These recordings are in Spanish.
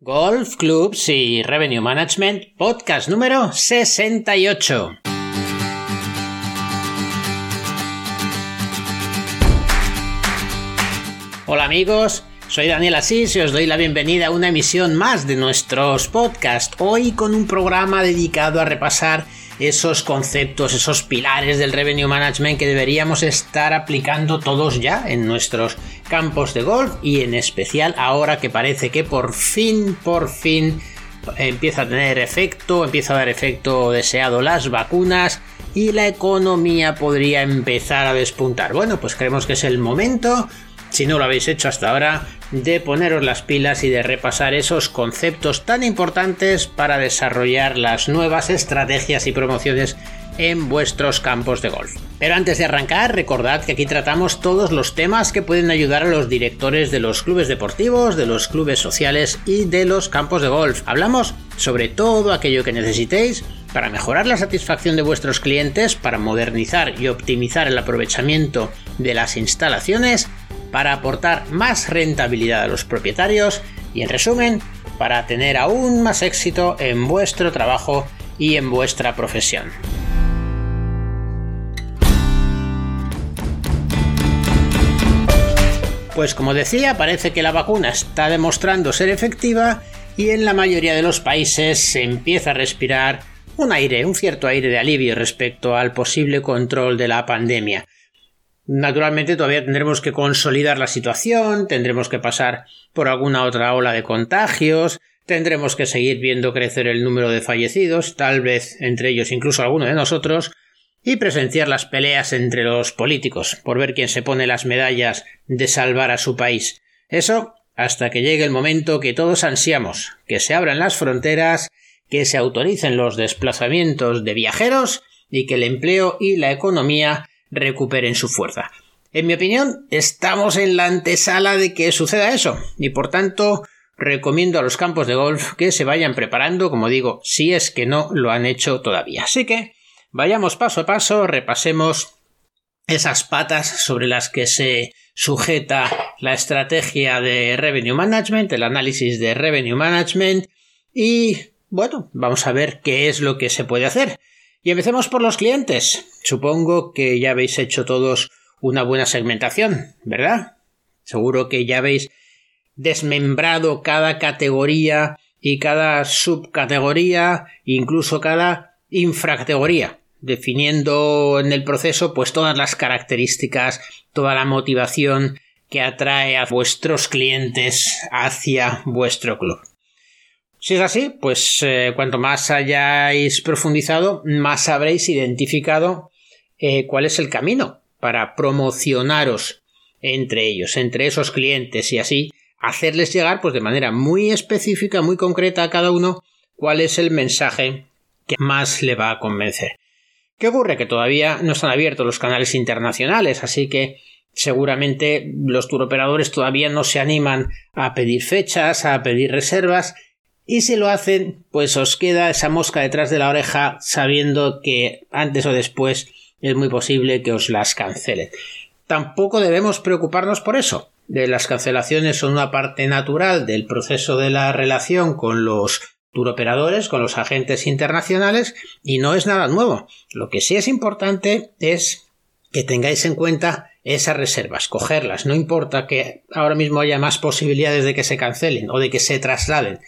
Golf Clubs y Revenue Management, podcast número 68. Hola amigos, soy Daniel Asís y os doy la bienvenida a una emisión más de nuestros podcasts, hoy con un programa dedicado a repasar esos conceptos, esos pilares del revenue management que deberíamos estar aplicando todos ya en nuestros campos de golf y en especial ahora que parece que por fin, por fin empieza a tener efecto, empieza a dar efecto deseado las vacunas y la economía podría empezar a despuntar. Bueno, pues creemos que es el momento, si no lo habéis hecho hasta ahora, de poneros las pilas y de repasar esos conceptos tan importantes para desarrollar las nuevas estrategias y promociones en vuestros campos de golf. Pero antes de arrancar, recordad que aquí tratamos todos los temas que pueden ayudar a los directores de los clubes deportivos, de los clubes sociales y de los campos de golf. Hablamos sobre todo aquello que necesitéis para mejorar la satisfacción de vuestros clientes, para modernizar y optimizar el aprovechamiento de las instalaciones para aportar más rentabilidad a los propietarios y en resumen, para tener aún más éxito en vuestro trabajo y en vuestra profesión. Pues como decía, parece que la vacuna está demostrando ser efectiva y en la mayoría de los países se empieza a respirar un aire, un cierto aire de alivio respecto al posible control de la pandemia. Naturalmente todavía tendremos que consolidar la situación, tendremos que pasar por alguna otra ola de contagios, tendremos que seguir viendo crecer el número de fallecidos, tal vez entre ellos incluso alguno de nosotros, y presenciar las peleas entre los políticos por ver quién se pone las medallas de salvar a su país. Eso hasta que llegue el momento que todos ansiamos, que se abran las fronteras, que se autoricen los desplazamientos de viajeros y que el empleo y la economía recuperen su fuerza. En mi opinión, estamos en la antesala de que suceda eso, y por tanto recomiendo a los campos de golf que se vayan preparando, como digo, si es que no lo han hecho todavía. Así que vayamos paso a paso, repasemos esas patas sobre las que se sujeta la estrategia de revenue management, el análisis de revenue management y bueno, vamos a ver qué es lo que se puede hacer. Y empecemos por los clientes. Supongo que ya habéis hecho todos una buena segmentación, ¿verdad? Seguro que ya habéis desmembrado cada categoría y cada subcategoría, incluso cada infracategoría, definiendo en el proceso pues todas las características, toda la motivación que atrae a vuestros clientes hacia vuestro club. Si es así, pues eh, cuanto más hayáis profundizado, más habréis identificado eh, cuál es el camino para promocionaros entre ellos, entre esos clientes y así hacerles llegar pues de manera muy específica, muy concreta a cada uno cuál es el mensaje que más le va a convencer. ¿Qué ocurre? Que todavía no están abiertos los canales internacionales, así que seguramente los turoperadores todavía no se animan a pedir fechas, a pedir reservas, y si lo hacen, pues os queda esa mosca detrás de la oreja sabiendo que antes o después es muy posible que os las cancelen. Tampoco debemos preocuparnos por eso. De las cancelaciones son una parte natural del proceso de la relación con los turoperadores, con los agentes internacionales, y no es nada nuevo. Lo que sí es importante es que tengáis en cuenta esas reservas, cogerlas. No importa que ahora mismo haya más posibilidades de que se cancelen o de que se trasladen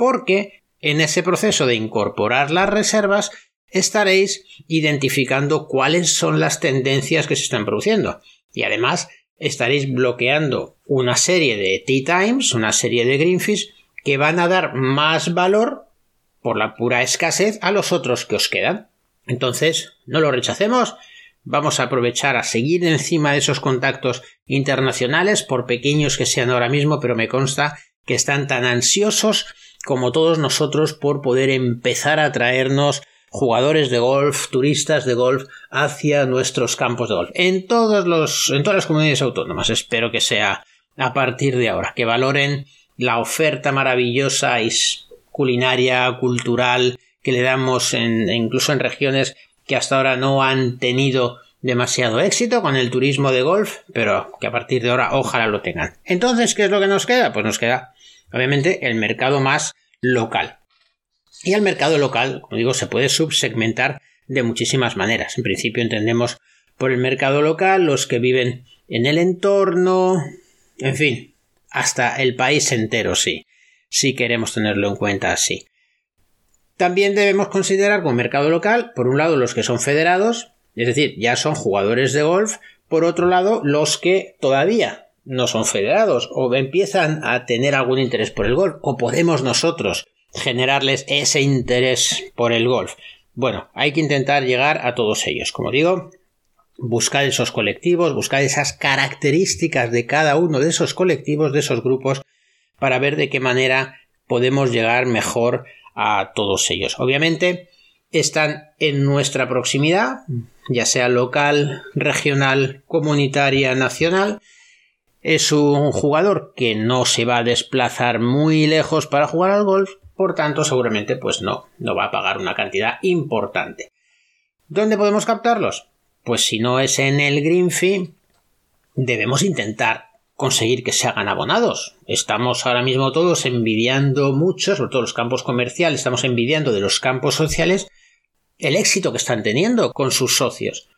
porque en ese proceso de incorporar las reservas estaréis identificando cuáles son las tendencias que se están produciendo y además estaréis bloqueando una serie de tea times, una serie de greenfish que van a dar más valor por la pura escasez a los otros que os quedan. Entonces, no lo rechacemos, vamos a aprovechar a seguir encima de esos contactos internacionales, por pequeños que sean ahora mismo, pero me consta que están tan ansiosos como todos nosotros, por poder empezar a traernos jugadores de golf, turistas de golf hacia nuestros campos de golf. En los, en todas las comunidades autónomas. Espero que sea a partir de ahora, que valoren la oferta maravillosa y culinaria, cultural que le damos incluso en regiones que hasta ahora no han tenido demasiado éxito con el turismo de golf, pero que a partir de ahora ojalá lo tengan. Entonces, ¿qué es lo que nos queda? Pues nos queda Obviamente el mercado más local. Y el mercado local, como digo, se puede subsegmentar de muchísimas maneras. En principio entendemos por el mercado local los que viven en el entorno, en fin, hasta el país entero, sí, si queremos tenerlo en cuenta así. También debemos considerar como mercado local, por un lado, los que son federados, es decir, ya son jugadores de golf, por otro lado, los que todavía no son federados o empiezan a tener algún interés por el golf, o podemos nosotros generarles ese interés por el golf. Bueno, hay que intentar llegar a todos ellos. Como digo, buscar esos colectivos, buscar esas características de cada uno de esos colectivos, de esos grupos, para ver de qué manera podemos llegar mejor a todos ellos. Obviamente están en nuestra proximidad, ya sea local, regional, comunitaria, nacional. Es un jugador que no se va a desplazar muy lejos para jugar al golf, por tanto seguramente pues no, no va a pagar una cantidad importante. ¿Dónde podemos captarlos? Pues si no es en el green debemos intentar conseguir que se hagan abonados. Estamos ahora mismo todos envidiando mucho, sobre todo los campos comerciales, estamos envidiando de los campos sociales el éxito que están teniendo con sus socios.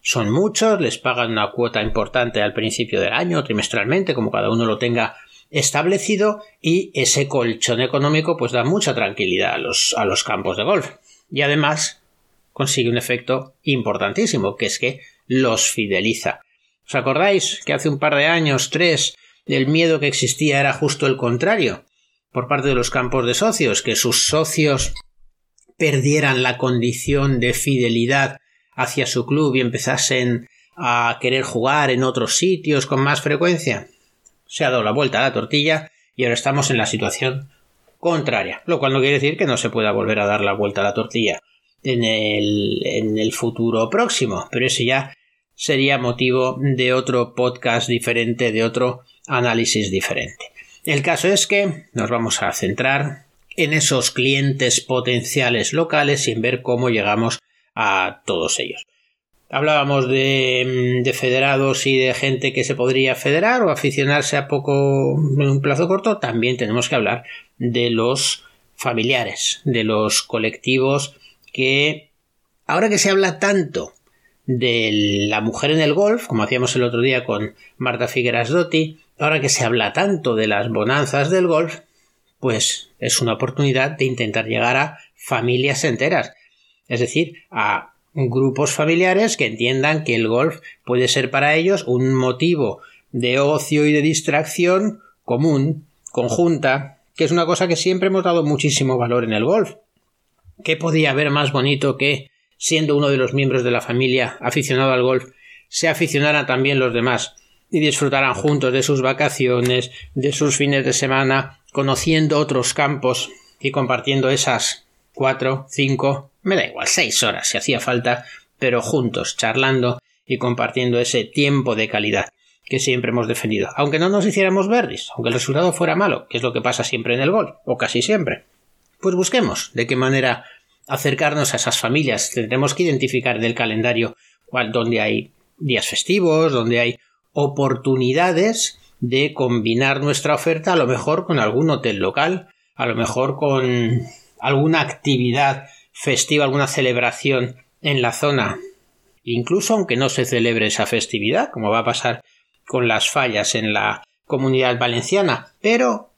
Son muchos, les pagan una cuota importante al principio del año, trimestralmente, como cada uno lo tenga establecido, y ese colchón económico pues da mucha tranquilidad a los, a los campos de golf. Y además consigue un efecto importantísimo, que es que los fideliza. ¿Os acordáis que hace un par de años, tres, el miedo que existía era justo el contrario? Por parte de los campos de socios, que sus socios perdieran la condición de fidelidad hacia su club y empezasen a querer jugar en otros sitios con más frecuencia. Se ha dado la vuelta a la tortilla y ahora estamos en la situación contraria, lo cual no quiere decir que no se pueda volver a dar la vuelta a la tortilla en el, en el futuro próximo, pero ese ya sería motivo de otro podcast diferente, de otro análisis diferente. El caso es que nos vamos a centrar en esos clientes potenciales locales sin ver cómo llegamos a todos ellos. Hablábamos de, de, federados y de gente que se podría federar o aficionarse a poco en un plazo corto. También tenemos que hablar de los familiares, de los colectivos que ahora que se habla tanto de la mujer en el golf, como hacíamos el otro día con Marta Figueras Dotti, ahora que se habla tanto de las bonanzas del golf, pues es una oportunidad de intentar llegar a familias enteras, es decir, a grupos familiares que entiendan que el golf puede ser para ellos un motivo de ocio y de distracción común, conjunta, que es una cosa que siempre hemos dado muchísimo valor en el golf. ¿Qué podía haber más bonito que siendo uno de los miembros de la familia aficionado al golf, se aficionaran también los demás y disfrutaran juntos de sus vacaciones, de sus fines de semana, conociendo otros campos y compartiendo esas cuatro, cinco, me da igual, seis horas si hacía falta, pero juntos, charlando y compartiendo ese tiempo de calidad que siempre hemos defendido, aunque no nos hiciéramos verdes, aunque el resultado fuera malo, que es lo que pasa siempre en el golf, o casi siempre. Pues busquemos de qué manera acercarnos a esas familias. Tendremos que identificar en el calendario donde hay días festivos, donde hay oportunidades de combinar nuestra oferta a lo mejor con algún hotel local, a lo mejor con alguna actividad festiva, alguna celebración en la zona, incluso aunque no se celebre esa festividad, como va a pasar con las fallas en la comunidad valenciana, pero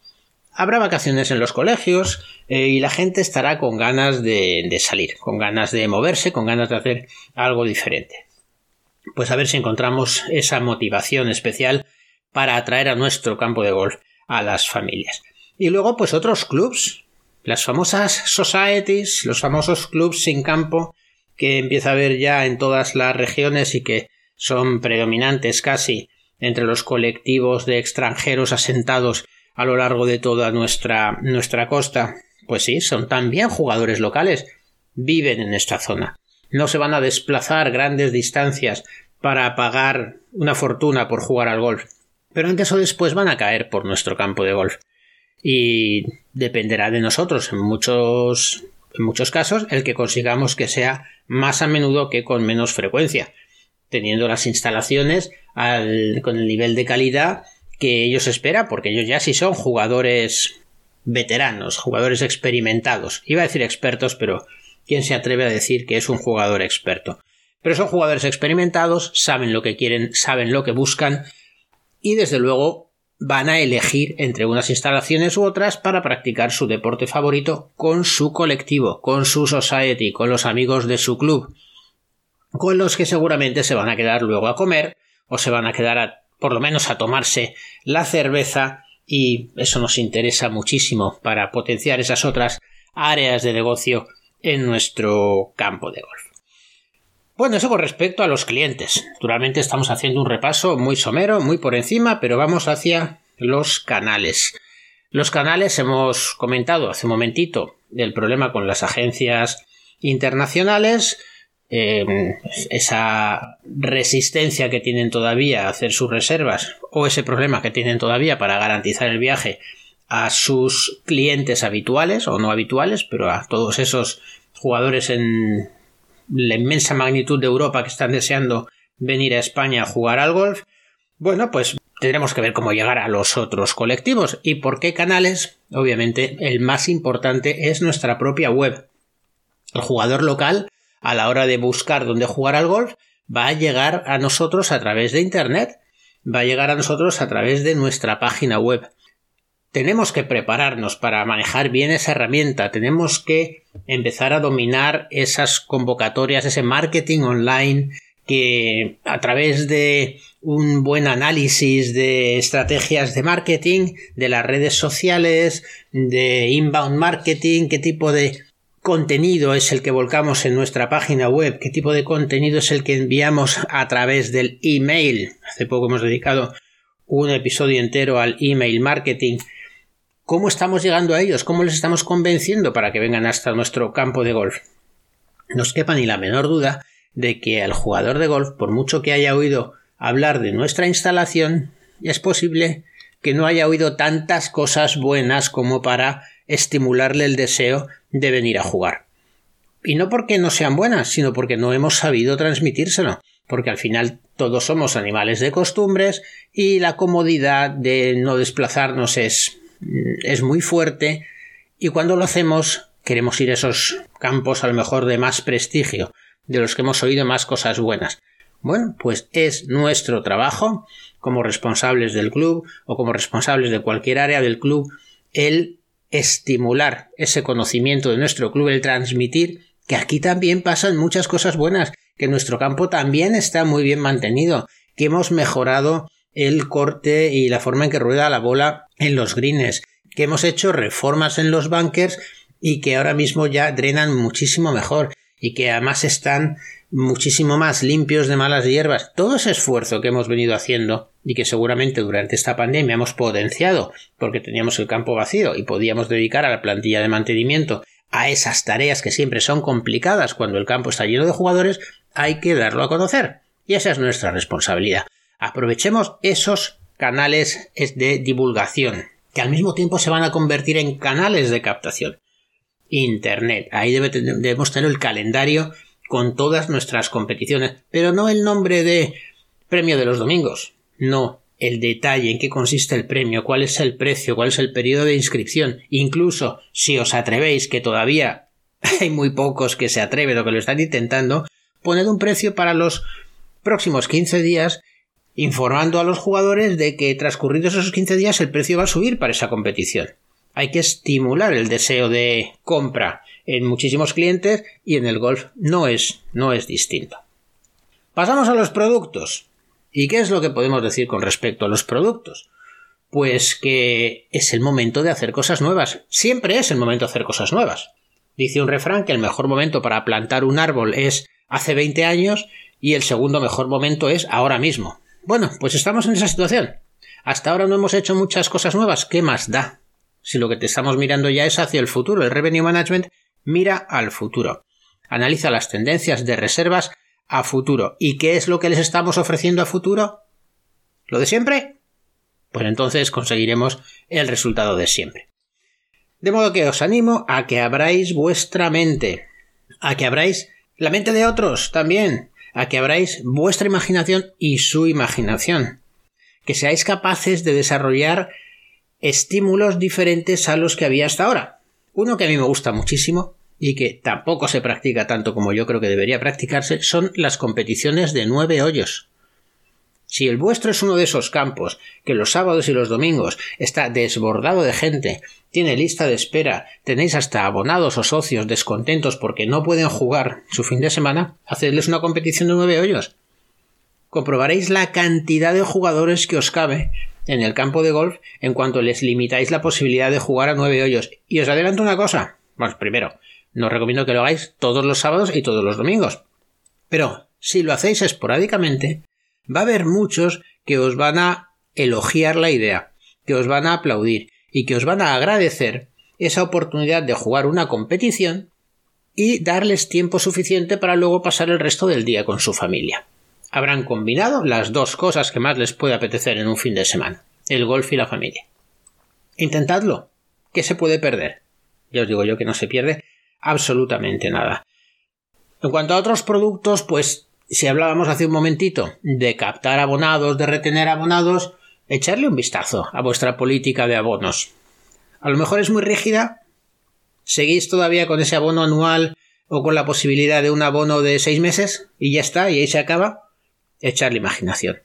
habrá vacaciones en los colegios eh, y la gente estará con ganas de, de, salir, con ganas de moverse, con ganas de hacer algo diferente. Pues a ver si encontramos esa motivación especial para atraer a nuestro campo de golf a las familias. Y luego, pues otros clubs, las famosas societies, los famosos clubs sin campo que empieza a haber ya en todas las regiones y que son predominantes casi entre los colectivos de extranjeros asentados a lo largo de toda nuestra, nuestra costa. Pues sí, son también jugadores locales. Viven en esta zona. No se van a desplazar grandes distancias para pagar una fortuna por jugar al golf. Pero en eso después van a caer por nuestro campo de golf. Y dependerá de nosotros en muchos, en muchos casos el que consigamos que sea más a menudo que con menos frecuencia, teniendo las instalaciones con el nivel de calidad que ellos esperan, porque ellos ya sí son jugadores veteranos, jugadores experimentados. Iba a decir expertos, pero ¿quién se atreve a decir que es un jugador experto? Pero son jugadores experimentados, saben lo que quieren, saben lo que buscan y desde luego van a elegir entre unas instalaciones u otras para practicar su deporte favorito con su colectivo, con su society, con los amigos de su club, con los que seguramente se van a quedar luego a comer o se van a quedar por lo menos a tomarse la cerveza y eso nos interesa muchísimo para potenciar esas otras áreas de negocio en nuestro campo de golf. Bueno, eso con respecto a los clientes. Naturalmente estamos haciendo un repaso muy somero, muy por encima, pero vamos hacia los canales. Los canales hemos comentado hace un momentito del problema con las agencias internacionales, em, esa resistencia que tienen todavía a hacer sus reservas o ese problema que tienen todavía para garantizar el viaje a sus clientes habituales o no habituales, pero a todos esos jugadores en la inmensa magnitud de Europa que están deseando venir a España a jugar al golf, bueno, pues tendremos que ver cómo llegar a los otros colectivos y por qué canales. Obviamente, el más importante es nuestra propia web. El jugador local, a la hora de buscar dónde jugar al golf, va a llegar a nosotros a través de Internet, va a llegar a nosotros a través de nuestra página web. Tenemos que prepararnos para manejar bien esa herramienta, tenemos que empezar a dominar esas convocatorias, ese marketing online que a través de un buen análisis de estrategias de marketing, de las redes sociales, de inbound marketing, qué tipo de contenido es el que volcamos en nuestra página web, qué tipo de contenido es el que enviamos a través del email. Hace poco hemos dedicado un episodio entero al email marketing ¿Cómo estamos llegando a ellos? ¿Cómo les estamos convenciendo para que vengan hasta nuestro campo de golf? No os quepa ni la menor duda de que al jugador de golf, por mucho que haya oído hablar de nuestra instalación, es posible que no haya oído tantas cosas buenas como para estimularle el deseo de venir a jugar. Y no porque no sean buenas, sino porque no hemos sabido transmitírselo, porque al final todos somos animales de costumbres y la comodidad de no desplazarnos es es muy fuerte y cuando lo hacemos queremos ir a esos campos a lo mejor de más prestigio, de los que hemos oído más cosas buenas. Bueno, pues es nuestro trabajo como responsables del club o como responsables de cualquier área del club el estimular ese conocimiento de nuestro club, el transmitir que aquí también pasan muchas cosas buenas, que nuestro campo también está muy bien mantenido, que hemos mejorado el corte y la forma en que rueda la bola en los greens, que hemos hecho reformas en los bunkers y que ahora mismo ya drenan muchísimo mejor y que además están muchísimo más limpios de malas hierbas. Todo ese esfuerzo que hemos venido haciendo y que seguramente durante esta pandemia hemos potenciado porque teníamos el campo vacío y podíamos dedicar a la plantilla de mantenimiento a esas tareas que siempre son complicadas cuando el campo está lleno de jugadores, hay que darlo a conocer. Y esa es nuestra responsabilidad. Aprovechemos esos canales de divulgación, que al mismo tiempo se van a convertir en canales de captación. Internet. Ahí debemos tener el calendario con todas nuestras competiciones, pero no el nombre de premio de los domingos. No, el detalle en qué consiste el premio, cuál es el precio, cuál es el periodo de inscripción. Incluso si os atrevéis, que todavía hay muy pocos que se atreven o que lo están intentando, poned un precio para los próximos 15 días informando a los jugadores de que transcurridos esos 15 días el precio va a subir para esa competición. Hay que estimular el deseo de compra en muchísimos clientes y en el golf no es, no es distinto. Pasamos a los productos. ¿Y qué es lo que podemos decir con respecto a los productos? Pues que es el momento de hacer cosas nuevas. Siempre es el momento de hacer cosas nuevas. Dice un refrán que el mejor momento para plantar un árbol es hace 20 años y el segundo mejor momento es ahora mismo. Bueno, pues estamos en esa situación. Hasta ahora no hemos hecho muchas cosas nuevas. ¿Qué más da? Si lo que te estamos mirando ya es hacia el futuro. El Revenue Management mira al futuro. Analiza las tendencias de reservas a futuro. ¿Y qué es lo que les estamos ofreciendo a futuro? ¿Lo de siempre? Pues entonces conseguiremos el resultado de siempre. De modo que os animo a que abráis vuestra mente, a que abráis la mente de otros también, a que abráis vuestra imaginación y su imaginación, que seáis capaces de desarrollar estímulos diferentes a los que había hasta ahora. Uno que a mí me gusta muchísimo y que tampoco se practica tanto como yo creo que debería practicarse son las competiciones de nueve hoyos. Si el vuestro es uno de esos campos que los sábados y los domingos está desbordado de gente, tiene lista de espera, tenéis hasta abonados o socios descontentos porque no pueden jugar su fin de semana, hacedles una competición de nueve hoyos. Comprobaréis la cantidad de jugadores que os cabe en el campo de golf en cuanto les limitáis la posibilidad de jugar a nueve hoyos. Y os adelanto una cosa. Bueno, primero, no recomiendo que lo hagáis todos los sábados y todos los domingos. Pero si lo hacéis esporádicamente, va a haber muchos que os van a elogiar la idea, que os van a aplaudir y que os van a agradecer esa oportunidad de jugar una competición y darles tiempo suficiente para luego pasar el resto del día con su familia. Habrán combinado las dos cosas que más les puede apetecer en un fin de semana, el golf y la familia. Intentadlo. ¿Qué se puede perder? Ya os digo yo que no se pierde absolutamente nada. En cuanto a otros productos, pues si hablábamos hace un momentito de captar abonados, de retener abonados, echarle un vistazo a vuestra política de abonos. A lo mejor es muy rígida. ¿Seguís todavía con ese abono anual o con la posibilidad de un abono de seis meses? Y ya está, y ahí se acaba. Echarle imaginación.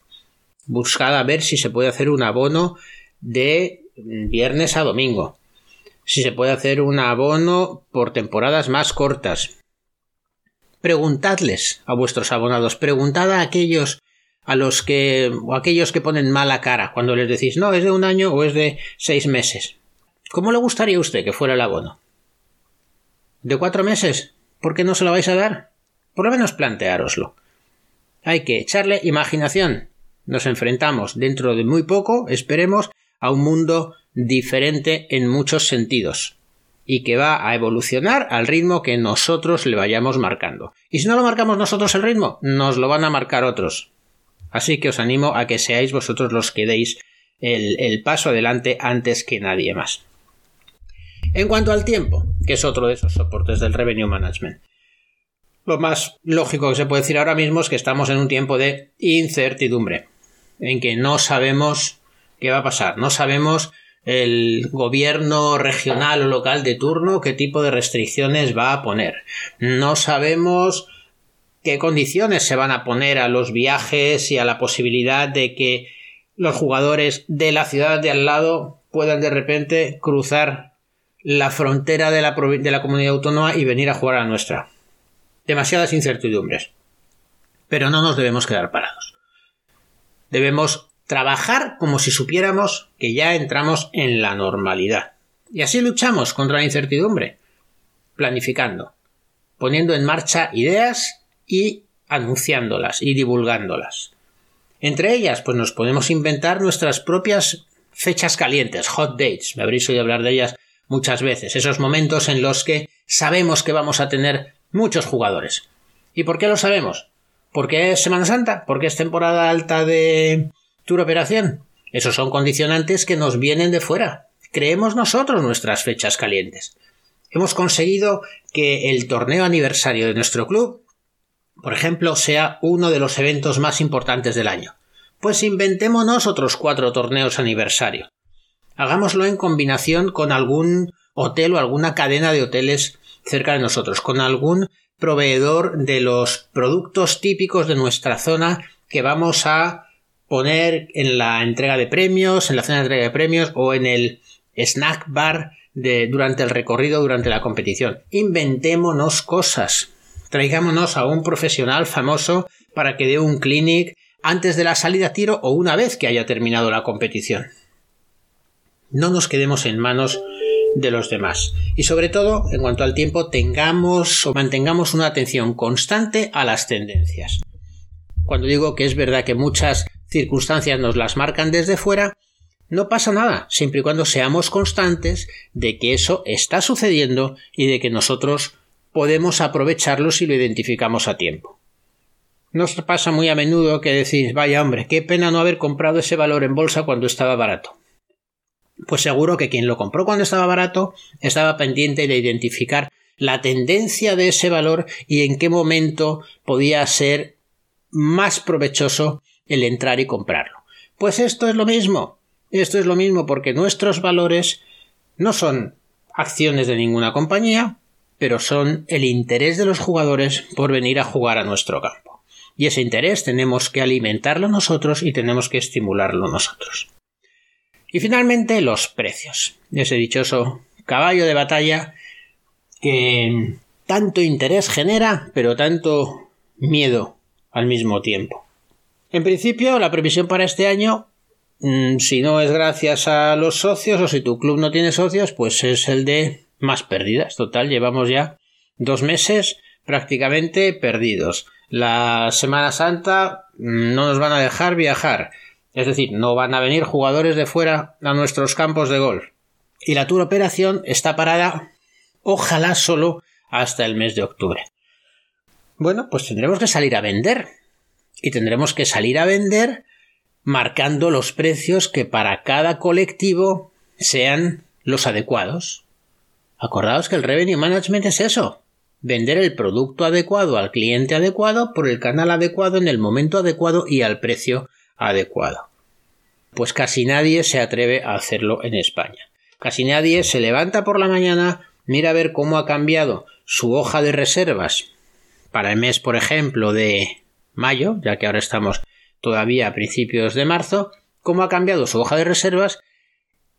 Buscad a ver si se puede hacer un abono de viernes a domingo si se puede hacer un abono por temporadas más cortas. Preguntadles a vuestros abonados, preguntad a aquellos a los que o aquellos que ponen mala cara cuando les decís no es de un año o es de seis meses. ¿Cómo le gustaría a usted que fuera el abono? ¿De cuatro meses? ¿Por qué no se lo vais a dar? Por lo menos planteároslo. Hay que echarle imaginación. Nos enfrentamos dentro de muy poco, esperemos, a un mundo diferente en muchos sentidos y que va a evolucionar al ritmo que nosotros le vayamos marcando. Y si no lo marcamos nosotros el ritmo, nos lo van a marcar otros. Así que os animo a que seáis vosotros los que deis el, el paso adelante antes que nadie más. En cuanto al tiempo, que es otro de esos soportes del revenue management, lo más lógico que se puede decir ahora mismo es que estamos en un tiempo de incertidumbre, en que no sabemos qué va a pasar, no sabemos el gobierno regional o local de turno qué tipo de restricciones va a poner. No sabemos qué condiciones se van a poner a los viajes y a la posibilidad de que los jugadores de la ciudad de al lado puedan de repente cruzar la frontera de la, de la comunidad autónoma y venir a jugar a la nuestra. Demasiadas incertidumbres. Pero no nos debemos quedar parados. Debemos trabajar como si supiéramos que ya entramos en la normalidad. Y así luchamos contra la incertidumbre, planificando, poniendo en marcha ideas y anunciándolas y divulgándolas. Entre ellas, pues nos podemos inventar nuestras propias fechas calientes, hot dates, me habréis oído hablar de ellas muchas veces, esos momentos en los que sabemos que vamos a tener muchos jugadores. ¿Y por qué lo sabemos? ¿Porque es Semana Santa? ¿Porque es temporada alta de, operación. Esos son condicionantes que nos vienen de fuera. Creemos nosotros nuestras fechas calientes. Hemos conseguido que el torneo aniversario de nuestro club, por ejemplo, sea uno de los eventos más importantes del año. Pues inventémonos otros cuatro torneos aniversario. Hagámoslo en combinación con algún hotel o alguna cadena de hoteles cerca de nosotros, con algún proveedor de los productos típicos de nuestra zona que vamos a poner en la entrega de premios, en la cena de entrega de premios o en el snack bar de, durante el recorrido, durante la competición. Inventémonos cosas. Traigámonos a un profesional famoso para que dé un clinic antes de la salida a tiro o una vez que haya terminado la competición. No nos quedemos en manos de los demás. Y sobre todo, en cuanto al tiempo, tengamos o mantengamos una atención constante a las tendencias. Cuando digo que es verdad que muchas circunstancias nos las marcan desde fuera, no pasa nada, siempre y cuando seamos constantes de que eso está sucediendo y de que nosotros podemos aprovecharlo si lo identificamos a tiempo. Nos pasa muy a menudo que decís, vaya hombre, qué pena no haber comprado ese valor en bolsa cuando estaba barato. Pues seguro que quien lo compró cuando estaba barato estaba pendiente de identificar la tendencia de ese valor y en qué momento podía ser más provechoso el entrar y comprarlo. Pues esto es lo mismo. Esto es lo mismo porque nuestros valores no son acciones de ninguna compañía, pero son el interés de los jugadores por venir a jugar a nuestro campo. Y ese interés tenemos que alimentarlo nosotros y tenemos que estimularlo nosotros. Y finalmente los precios. Ese dichoso caballo de batalla que tanto interés genera, pero tanto miedo al mismo tiempo. En principio, la previsión para este año, mm, si no es gracias a los socios o si tu club no tiene socios, pues es el de más pérdidas. Total, llevamos ya dos meses prácticamente perdidos. La Semana Santa mm, no nos van a dejar viajar. Es decir, no van a venir jugadores de fuera a nuestros campos de golf. Y la Tour Operación está parada, ojalá solo hasta el mes de octubre. Bueno, pues tendremos que salir a vender. Y tendremos que salir a vender marcando los precios que para cada colectivo sean los adecuados. Acordaos que el revenue management es eso. Vender el producto adecuado al cliente adecuado por el canal adecuado en el momento adecuado y al precio adecuado. Pues casi nadie se atreve a hacerlo en España. Casi nadie se levanta por la mañana, mira a ver cómo ha cambiado su hoja de reservas para el mes, por ejemplo, de mayo, ya que ahora estamos todavía a principios de marzo, cómo ha cambiado su hoja de reservas,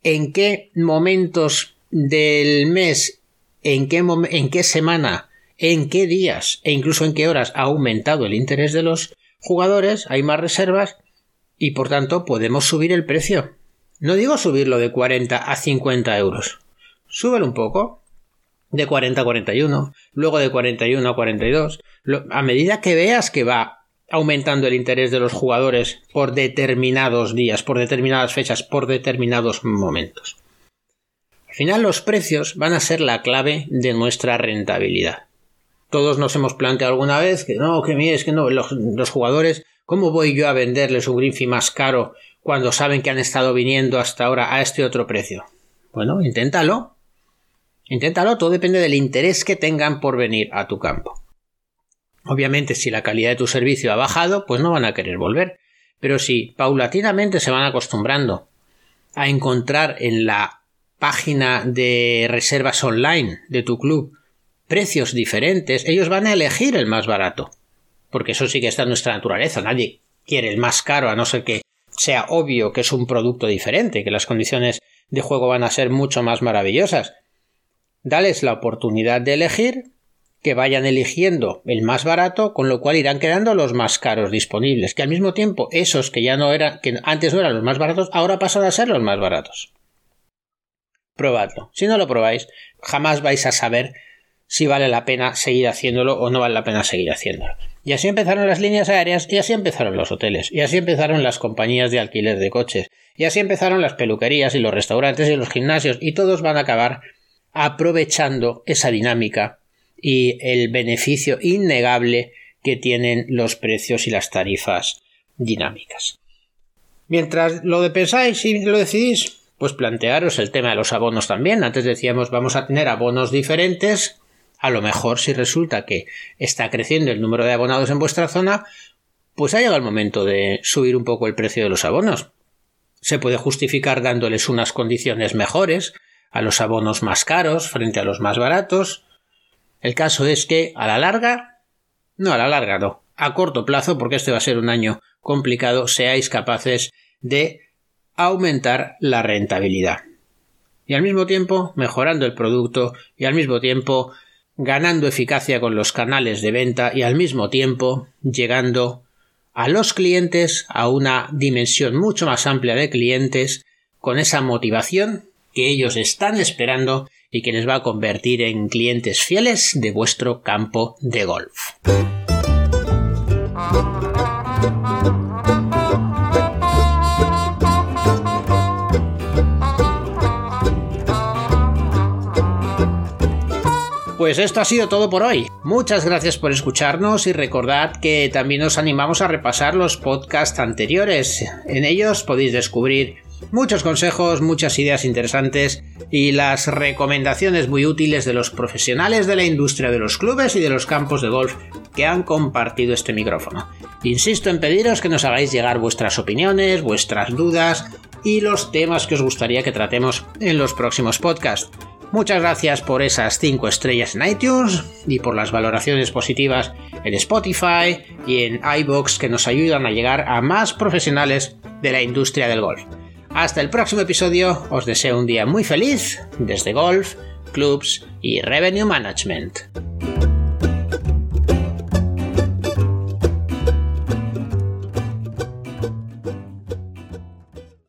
en qué momentos del mes, en qué, en qué semana, en qué días e incluso en qué horas ha aumentado el interés de los jugadores, hay más reservas y por tanto podemos subir el precio. No digo subirlo de 40 a 50 euros. Súbelo un poco. De 40 a 41, luego de 41 a 42. A medida que veas que va aumentando el interés de los jugadores por determinados días, por determinadas fechas, por determinados momentos final los precios van a ser la clave de nuestra rentabilidad. Todos nos hemos planteado alguna vez que no, que mire, es que no, los, jugadores, ¿cómo voy yo a venderles un Greenfee más caro cuando saben que han estado viniendo hasta ahora a este otro precio? Bueno, inténtalo. Inténtalo, todo depende del interés que tengan por venir a tu campo. Obviamente, si la calidad de tu servicio ha bajado, pues no van a querer volver. Pero si paulatinamente se van acostumbrando a encontrar en la página de reservas online de tu club precios diferentes, ellos van a elegir el más barato. Porque eso sí que está en nuestra naturaleza. Nadie quiere el más caro a no ser que sea obvio que es un producto diferente, que las condiciones de juego van a ser mucho más maravillosas. Dales la oportunidad de elegir, que vayan eligiendo el más barato, con lo cual irán quedando los más caros disponibles, que al mismo tiempo esos que ya no eran, que antes no eran los más baratos, ahora pasan a ser los más baratos probadlo. Si no lo probáis, jamás vais a saber si vale la pena seguir haciéndolo o no vale la pena seguir haciéndolo. Y así empezaron las líneas aéreas y así empezaron los hoteles y así empezaron las compañías de alquiler de coches y así empezaron las peluquerías y los restaurantes y los gimnasios y todos van a acabar aprovechando esa dinámica y el beneficio innegable que tienen los precios y las tarifas dinámicas. Mientras lo pensáis y lo decidís, pues plantearos el tema de los abonos también. Antes decíamos vamos a tener abonos diferentes. A lo mejor si resulta que está creciendo el número de abonados en vuestra zona, pues ha llegado el momento de subir un poco el precio de los abonos. Se puede justificar dándoles unas condiciones mejores a los abonos más caros frente a los más baratos. El caso es que a la larga, no a la larga no, a corto plazo, porque este va a ser un año complicado, seáis capaces de aumentar la rentabilidad. Y al mismo tiempo mejorando el producto y al mismo tiempo ganando eficacia con los canales de venta y al mismo tiempo llegando a los clientes a una dimensión mucho más amplia de clientes con esa motivación que ellos están esperando y que les va a convertir en clientes fieles de vuestro campo de golf. Pues esto ha sido todo por hoy. Muchas gracias por escucharnos y recordad que también os animamos a repasar los podcasts anteriores. En ellos podéis descubrir muchos consejos, muchas ideas interesantes y las recomendaciones muy útiles de los profesionales de la industria de los clubes y de los campos de golf que han compartido este micrófono. Insisto en pediros que nos hagáis llegar vuestras opiniones, vuestras dudas y los temas que os gustaría que tratemos en los próximos podcasts. Muchas gracias por esas 5 estrellas en iTunes y por las valoraciones positivas en Spotify y en iBox que nos ayudan a llegar a más profesionales de la industria del golf. Hasta el próximo episodio, os deseo un día muy feliz desde golf, clubs y revenue management.